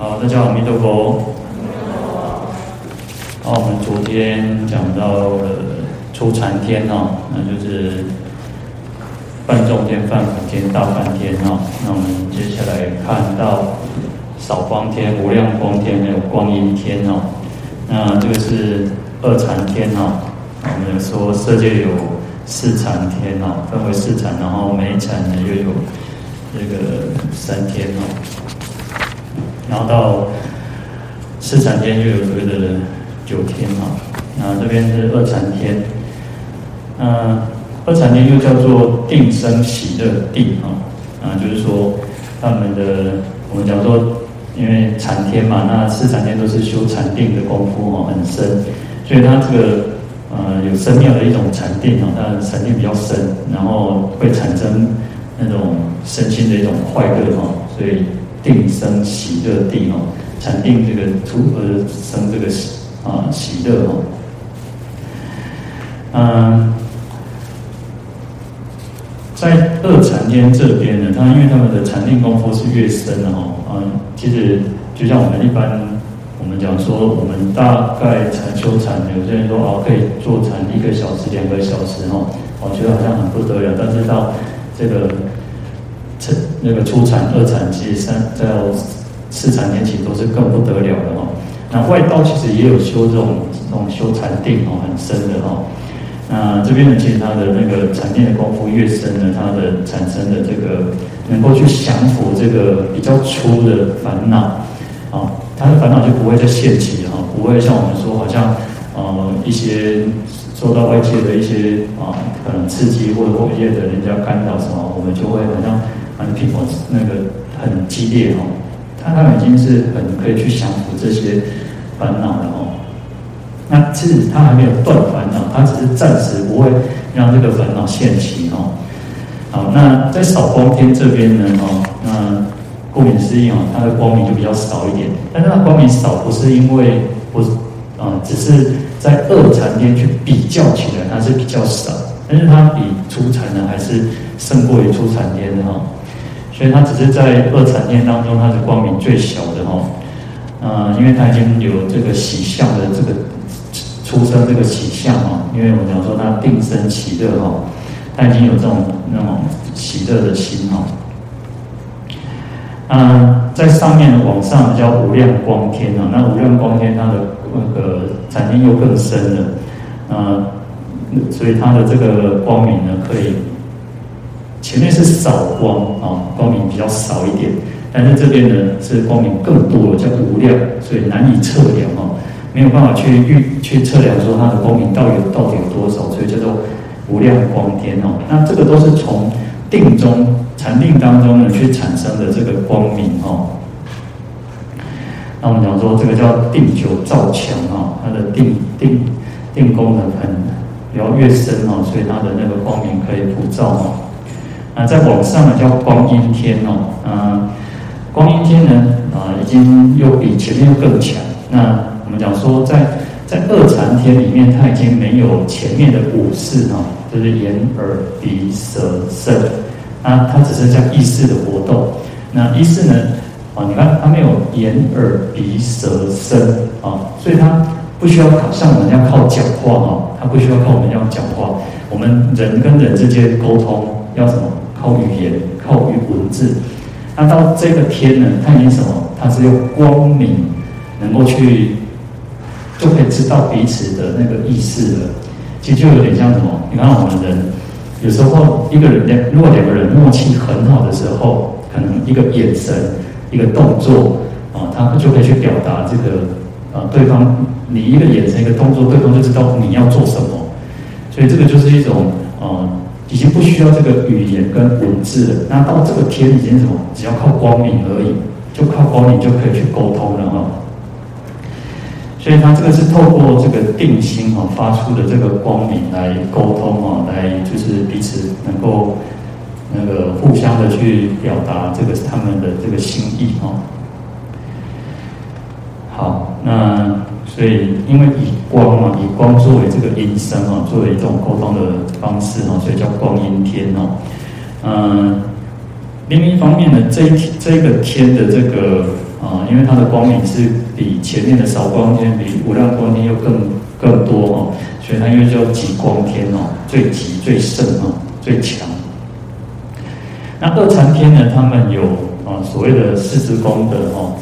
好，大家好，弥陀佛。好，我们昨天讲到了初禅天哦，那就是梵众天、梵辅天、大梵天哦。那我们接下来看到少光天、无量光天，还有光音天哦。那这个是二禅天哦。我们说色界有四禅天哦，分为四禅，然后每一禅呢又有这个三天哦。然后到四禅天就有所谓的。九天啊，那这边是二禅天，那二禅天又叫做定生喜乐地啊，啊，就是说他们的我们讲说，因为禅天嘛，那四禅天都是修禅定的功夫哦，很深，所以它这个呃有深妙的一种禅定啊，它的禅定比较深，然后会产生那种身心的一种快乐哈，所以定生喜乐地哦，禅定这个出而生这个喜。啊，喜乐哦，嗯，在二禅天这边呢，他因为他们的禅定功夫是越深哦，嗯，其实就像我们一般，我们讲说，我们大概禅修禅，有些人说哦，可以坐禅一个小时、两个小时哦，我觉得好像很不得了，但是到这个禅那个初禅、二禅，其实三到四禅天其实都是更不得了的哦。那外道其实也有修这种这种修禅定哦，很深的哦。那这边呢，其实他的那个禅定的功夫越深呢，他的产生的这个能够去降服这个比较粗的烦恼啊，他的烦恼就不会再现起哈，不会像我们说好像呃一些受到外界的一些啊可能刺激或者外界的人家干扰什么，我们就会好像很平稳那个很激烈哦。他他已经是很可以去降服这些烦恼了哦。那其实他还没有断烦恼，他只是暂时不会让这个烦恼现起哦。好，那在少光天这边呢哦，那顾名思义哦，它的光明就比较少一点。但是它光明少不是因为不啊，只是在二禅天去比较起来，它是比较少。但是它比初禅呢，还是胜过于初禅天的哈。所以它只是在二禅天当中，它是光明最小的哈，呃，因为它已经有这个喜相的这个出生这个喜相哈，因为我们讲说它定生喜乐哈，它已经有这种那种喜乐的心哈。嗯，在上面往上叫无量光天啊，那无量光天它的那个禅定又更深了，呃，所以它的这个光明呢可以。前面是少光啊，光明比较少一点，但是这边呢是光明更多了，叫无量，所以难以测量哦，没有办法去预去测量说它的光明到底到底有多少，所以叫做无量光天哦。那这个都是从定中禅定当中呢去产生的这个光明哦。那我们讲说这个叫定久照强啊，它的定定定功能很比较越深哦，所以它的那个光明可以普照哦。那再往上呢，叫光音天哦，啊，光音天呢，啊，已经又比前面又更强。那我们讲说在，在在二禅天里面，它已经没有前面的五识哈，就是眼耳鼻舌身，啊，它只剩下意识的活动。那意识呢，啊，你看它没有眼耳鼻舌身啊，所以它不需要靠像我们要靠讲话哈，它不需要靠我们这样讲话。我们人跟人之间沟通。要什么？靠语言，靠语文字。那到这个天呢？它已经什么？它是用光明能够去，就可以知道彼此的那个意思了。其实就有点像什么？你看我们人有时候一个人两，如果两个人默契很好的时候，可能一个眼神、一个动作啊，他就可以去表达这个啊，对方你一个眼神、一个动作，对方就知道你要做什么。所以这个就是一种啊。已经不需要这个语言跟文字了，那到这个天已经什么？只要靠光明而已，就靠光明就可以去沟通了哈。所以他这个是透过这个定心哈发出的这个光明来沟通啊，来就是彼此能够那个互相的去表达这个是他们的这个心意哈。好，那。所以，因为以光嘛，以光作为这个音声啊，作为一种沟通的方式啊，所以叫光音天哦。嗯，另一方面呢，这这个天的这个啊，因为它的光明是比前面的少光天、比无量光天又更更多哦，所以它又叫极光天哦，最极最盛哦，最强。那二禅天呢，他们有啊所谓的四支功德哦，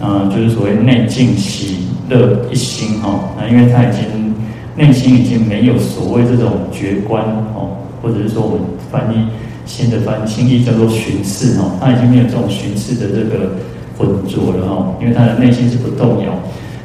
嗯，就是所谓内静息乐一心哈，那因为他已经内心已经没有所谓这种觉观哦，或者是说我们翻译新的翻新译叫做寻视哦，他已经没有这种寻视的这个浑浊了哈，因为他的内心是不动摇。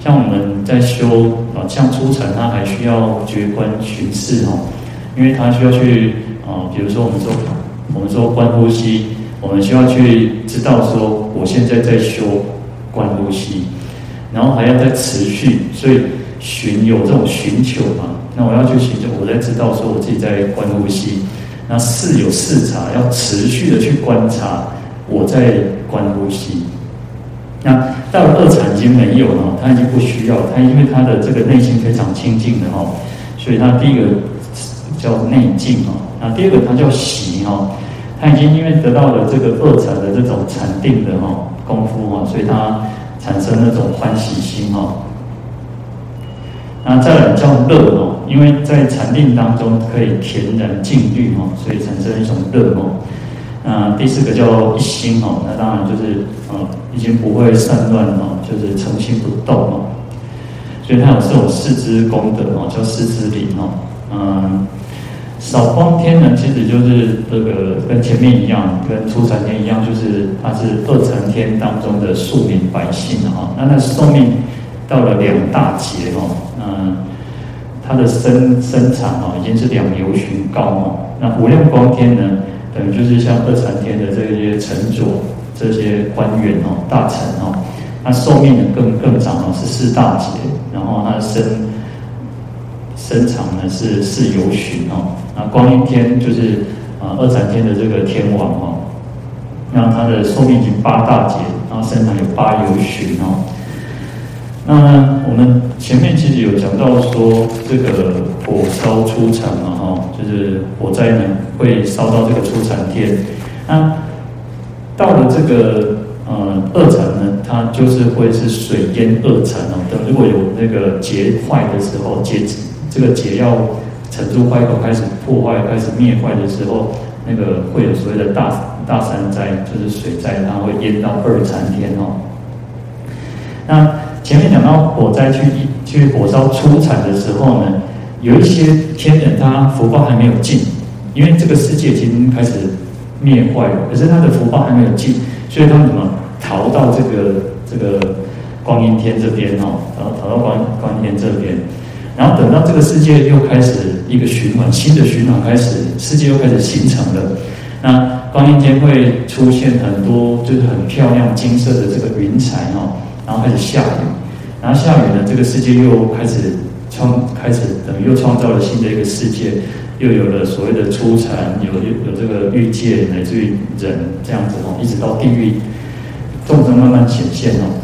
像我们在修啊，像初禅，他还需要觉观寻视哦，因为他需要去啊，比如说我们说。我们说观呼吸，我们需要去知道说，我现在在修观呼吸，然后还要再持续，所以寻有这种寻求嘛。那我要去寻求，我在知道说我自己在观呼吸。那视有视察，要持续的去观察我在观呼吸。那到了二禅已经没有了，他已经不需要，他因为他的这个内心非常清净的哈，所以他第一个叫内净啊，那第二个他叫喜哈。他已经因为得到了这个二禅的这种禅定的哈功夫哈，所以他产生那种欢喜心哦。那再来叫乐哦，因为在禅定当中可以恬然静虑哦，所以产生一种乐哦。那第四个叫一心哦，那当然就是呃已经不会散乱哦，就是诚心不动哦。所以它有这种四支功德哦，叫四支林哦，嗯。少光天呢，其实就是这个跟前面一样，跟初禅天一样，就是它是二禅天当中的庶民百姓哈。那那寿命到了两大劫哦，嗯，它的身身长哦已经是两由旬高哦。那无量光天呢，等于就是像二禅天的这些臣佐、这些官员哦、大臣哦，那寿命呢更更长哦，是四大劫，然后它的身。身长呢是四由旬哦，那光音天就是啊二禅天的这个天王哦，那他的寿命已经八大劫，然后身长有八由旬哦。那我们前面其实有讲到说，这个火烧初禅嘛哈，就是火灾呢会烧到这个初禅天。那到了这个呃二禅呢，它就是会是水淹二禅哦。等如果有那个结坏的时候结。这个劫要沉住坏口开始破坏、开始灭坏的时候，那个会有所谓的大大山灾，就是水灾，它会淹到二禅天哦。那前面讲到火灾去去火烧初禅的时候呢，有一些天人他福报还没有尽，因为这个世界已经开始灭坏了，可是他的福报还没有尽，所以他们怎么逃到这个这个光音天这边哦？然后逃到光光音天这边。然后等到这个世界又开始一个循环，新的循环开始，世界又开始形成了。那光阴间会出现很多就是很漂亮金色的这个云彩哦，然后开始下雨，然后下雨呢，这个世界又开始创，开始等于又创造了新的一个世界，又有了所谓的初禅，有有这个欲界，乃至于人这样子哦，一直到地狱，众生慢慢显现哦。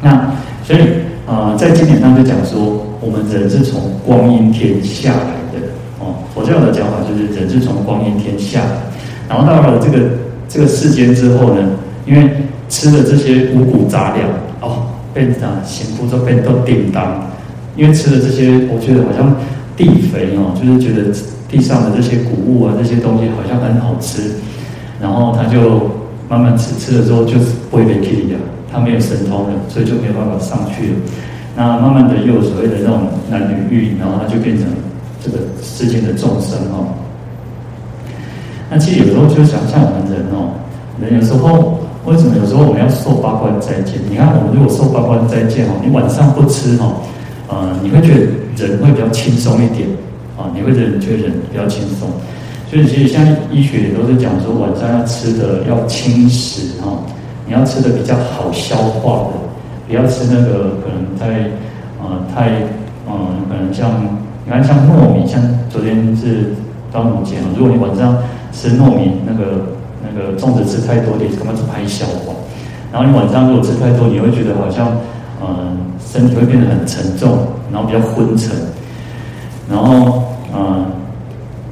那所以啊、呃，在经典上就讲说。我们人是从光阴天下来的哦，佛教的讲法就是人是从光阴天下来，然后到了这个这个世间之后呢，因为吃了这些五谷杂粮哦，变成行夫都变都叮当，因为吃了这些，我觉得好像地肥哦，就是觉得地上的这些谷物啊，这些东西好像很好吃，然后他就慢慢吃，吃了之后就是不会被气的，他没有神通了，所以就没有办法上去了。那慢慢的又所谓的那种男女欲，然后他就变成这个世间的众生哦。那其实有时候就想像我们人哦，人有时候为什么有时候我们要受八关斋戒？你看我们如果受八关斋戒哦，你晚上不吃哦，呃，你会觉得人会比较轻松一点啊，你会觉得觉得人比较轻松。所以其实像医学也都是讲说，晚上要吃的要轻食哈，你要吃的比较好消化的。不要吃那个可能太，呃，太，呃，可能像你看像糯米，像昨天是端午节嘛，如果你晚上吃糯米，那个那个粽子吃太多，你根本是拍消化。然后你晚上如果吃太多，你会觉得好像，嗯、呃，身体会变得很沉重，然后比较昏沉。然后，嗯、呃，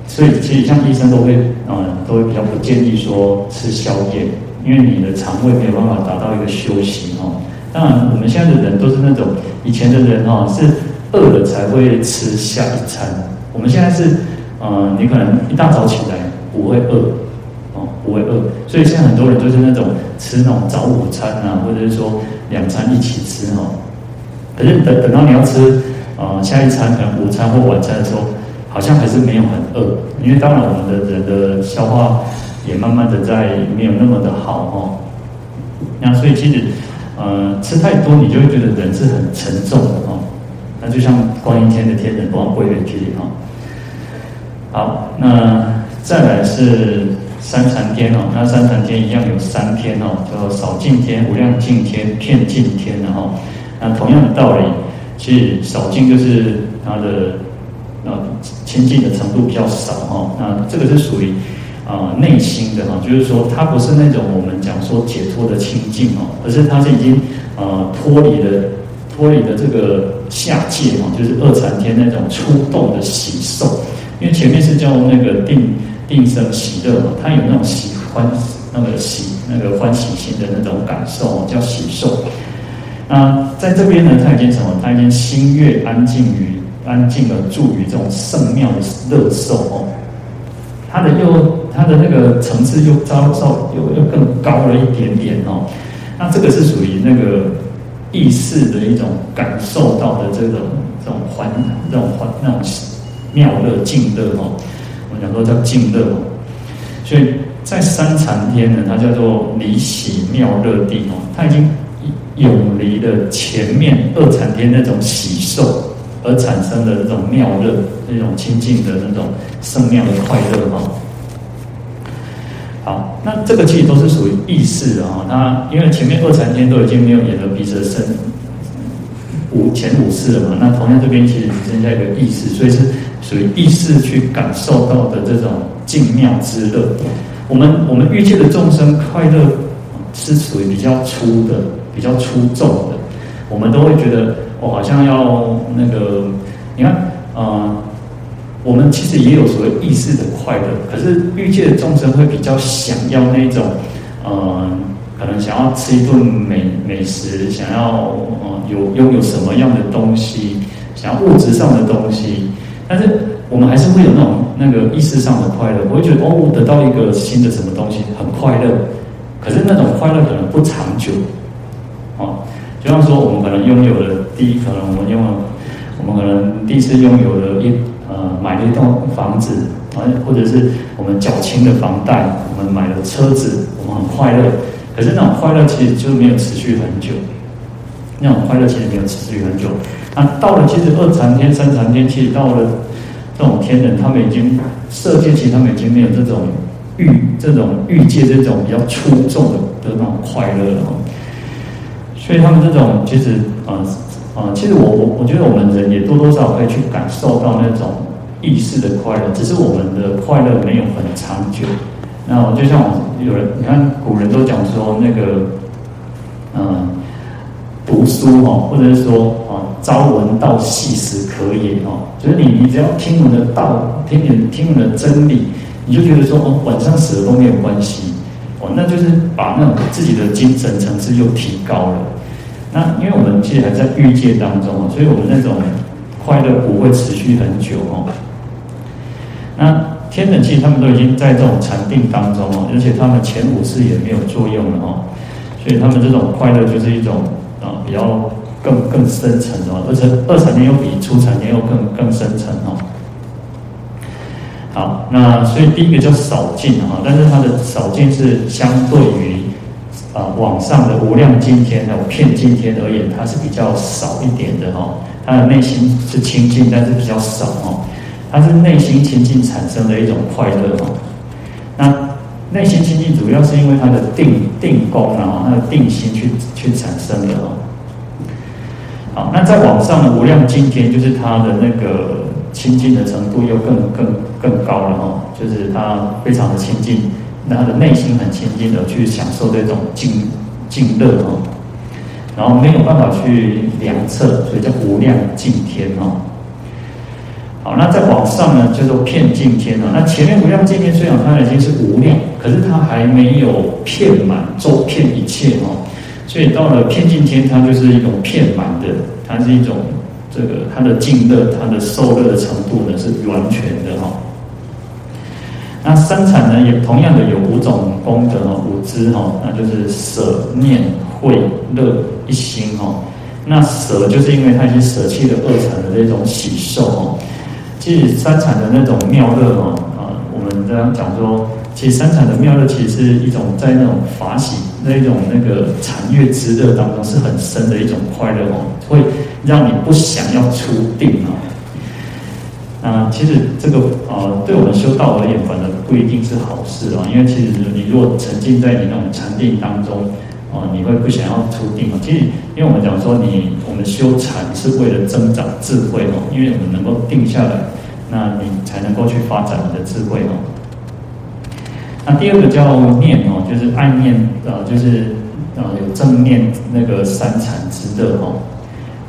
所以其实像医生都会，嗯、呃，都会比较不建议说吃宵夜。因为你的肠胃没有办法达到一个休息哦。当然，我们现在的人都是那种以前的人哦，是饿了才会吃下一餐。我们现在是，呃，你可能一大早起来不会饿，哦，不会饿，所以现在很多人都是那种吃那种早午餐啊，或者是说两餐一起吃哦。可是等等到你要吃，呃，下一餐可能午餐或晚餐的时候，好像还是没有很饿，因为当然我们的人的消化也慢慢的在没有那么的好哦。那所以其实。呃，吃太多你就会觉得人是很沉重的哦。那就像观音天的天人，不往归元气里哈。好，那再来是三禅天哦。那三禅天一样有三天哦，叫少净天、无量净天、遍净天的哈。那同样的道理，其实少净就是它的呃清净的程度比较少哈。那这个是属于。啊，内心的哈，就是说，它不是那种我们讲说解脱的清净哦，而是它是已经呃脱离了脱离了这个下界哈，就是二禅天那种出动的喜受，因为前面是叫那个定定生喜乐嘛，它有那种喜欢那个喜那个欢喜心的那种感受叫喜受。那在这边呢，它已经什么？它已经心悦安静于安静的住于这种圣妙的乐受哦。它的又，它的那个层次又稍稍又又更高了一点点哦。那这个是属于那个意识的一种感受到的这种这种欢这种欢那种妙乐净乐哦。我们讲说叫净乐哦。所以在三禅天呢，它叫做离喜妙乐地哦。它已经永离了前面二禅天那种喜受。而产生的这种妙乐，那种清净的那种圣妙的快乐哈。好，那这个其实都是属于意识啊。它因为前面二禅天都已经没有眼耳鼻舌身五前五识了嘛，那同样这边其实只剩下一个意识，所以是属于意识去感受到的这种静妙之乐。我们我们欲界的众生快乐是属于比较粗的、比较粗重的，我们都会觉得。我好像要那个，你看，呃，我们其实也有所谓意识的快乐，可是欲界的众生会比较想要那种，呃，可能想要吃一顿美美食，想要呃有拥有什么样的东西，想要物质上的东西，但是我们还是会有那种那个意识上的快乐，我会觉得哦，得到一个新的什么东西很快乐，可是那种快乐可能不长久，哦。就像说，我们可能拥有了第一，可能我们拥有，我们可能第一次拥有了一呃买了一栋房子，啊，或者是我们缴清的房贷，我们买了车子，我们很快乐。可是那种快乐其实就没有持续很久，那种快乐其实没有持续很久。那到了其实二禅天、三禅天，其实到了这种天人，他们已经色界，其实他们已经没有这种欲、这种欲界这种比较出众的的那种快乐了。所以他们这种其实，呃，呃，其实我我我觉得我们人也多多少少可以去感受到那种意识的快乐，只是我们的快乐没有很长久。那我就像我有人，你看古人都讲说那个，嗯、读书哦，或者是说啊，朝闻道，夕死可也哦，就是你你只要听闻的道，听闻听闻的真理，你就觉得说哦，晚上死了都没有关系哦，那就是把那种自己的精神层次又提高了。那因为我们其实还在欲界当中哦，所以我们那种快乐不会持续很久哦。那天人其实他们都已经在这种禅定当中哦，而且他们前五次也没有作用了哦，所以他们这种快乐就是一种啊比较更更深层的，而且二禅天又比初禅天又更更深层哦。好，那所以第一个叫少净啊，但是它的少净是相对于。啊，往上的无量净天还有遍净天而言，它是比较少一点的哈。它的内心是清净，但是比较少哈。它是内心清净产生的一种快乐哈。那内心清净主要是因为它的定定功然后它的定心去去产生的哈。好，那在往上的无量净天，就是它的那个清净的程度又更更更高了哈，就是它非常的清净。那他的内心很清净的去享受这种静静乐哦，然后没有办法去量测，所以叫无量净天哦。好，那再往上呢，叫做遍净天哦。那前面无量净天虽然它已经是无量，可是它还没有遍满，周遍一切哦。所以到了遍净天，它就是一种遍满的，它是一种这个它的净乐，它的受乐的程度呢是完全的哈。那三禅呢，也同样的有五种功德哦，五支哈，那就是舍、念、慧、乐一心哈。那舍就是因为他已经舍弃了二禅的这种喜受哦。其实三禅的那种妙乐哦，啊，我们这样讲说，其实三禅的妙乐其实是一种在那种法喜那一种那个禅悦之乐当中是很深的一种快乐哦，会让你不想要出定哦。啊，其实这个啊，对我们修道而言，反而不一定是好事啊，因为其实你如果沉浸在你那种禅定当中。哦，你会不想要出定哦？其实，因为我们讲说你，我们修禅是为了增长智慧哦，因为我们能够定下来，那你才能够去发展你的智慧哦。那第二个叫念哦，就是爱念啊，就是啊有正念那个三禅之乐哦。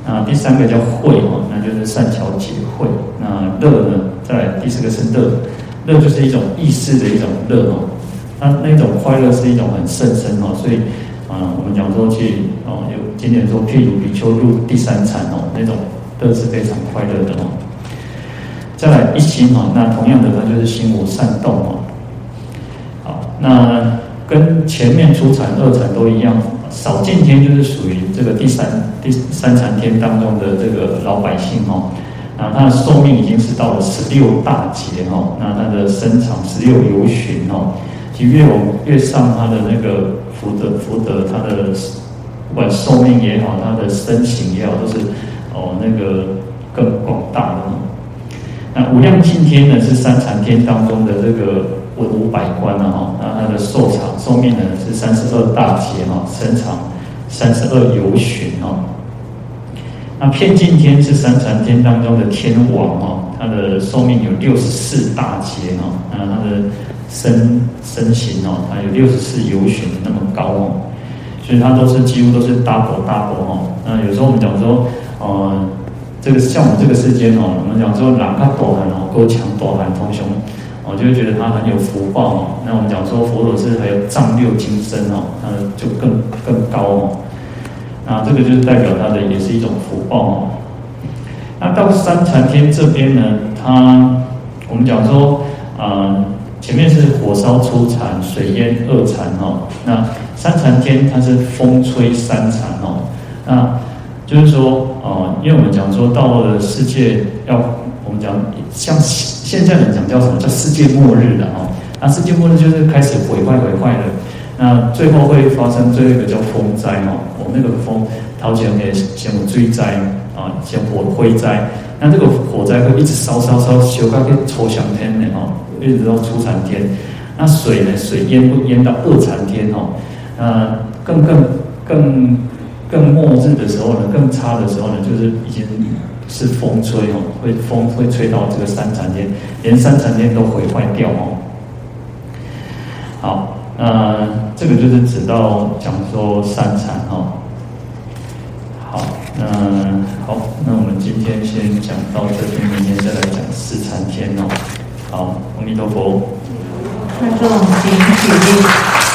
那第三个叫慧哦，那就是善巧解慧。那乐呢，再来第四个是乐，乐就是一种意识的一种乐哦。那那种快乐是一种很甚深哦，所以。啊，我们讲说去哦，有经典说，譬如比丘入第三禅哦，那种乐是非常快乐的哦。再来一心哦，那同样的它就是心无善动哦。好，那跟前面初禅、二禅都一样，少净天就是属于这个第三第三禅天当中的这个老百姓哦。那他的寿命已经是到了十六大劫哦，那他的身长十六由旬哦。其越往越上，他的那个。福德福德，他的不管寿命也好，他的身形也好，都是哦那个更广大的。那无量净天呢，是三禅天当中的这个文武百官了哈。那他的寿长寿命呢是三十二大劫哈，身长三十二由旬哈。那遍净天是三禅天当中的天王哈，他的寿命有六十四大劫哈。那他的身身形哦，它有六十四由旬那么高哦，所以它都是几乎都是 double double 哦。那有时候我们讲说，呃，这个像我们这个世间哦，我们讲说哪个多寒哦，够强多寒通雄，我就会觉得他很有福报哦。那我们讲说佛陀是还有丈六金身哦，那就更更高哦。那这个就是代表他的也是一种福报哦。那到三禅天这边呢，它我们讲说，呃。前面是火烧初禅，水淹二禅哦。那三禅天它是风吹三禅哦。那就是说哦，因为我们讲说到了世界要我们讲像现在人讲叫什么叫世界末日的哦。那世界末日就是开始毁坏毁坏了。那最后会发生最后一个叫风灾哦。我们那个风，掏钱给先有水灾啊，先火灰灾。那这个火灾会一直烧烧烧，烧到去抽象天的哦。一直到初禅天，那水呢？水淹不淹到二禅天哦？那更更更更末日的时候呢？更差的时候呢？就是已经是风吹哦，会风会吹到这个三禅天，连三禅天都毁坏掉哦。好，那这个就是指到讲说三禅哦。好，那好，那我们今天先讲到这边，明天再来讲四禅天哦。好，阿弥陀佛。那这种经，请。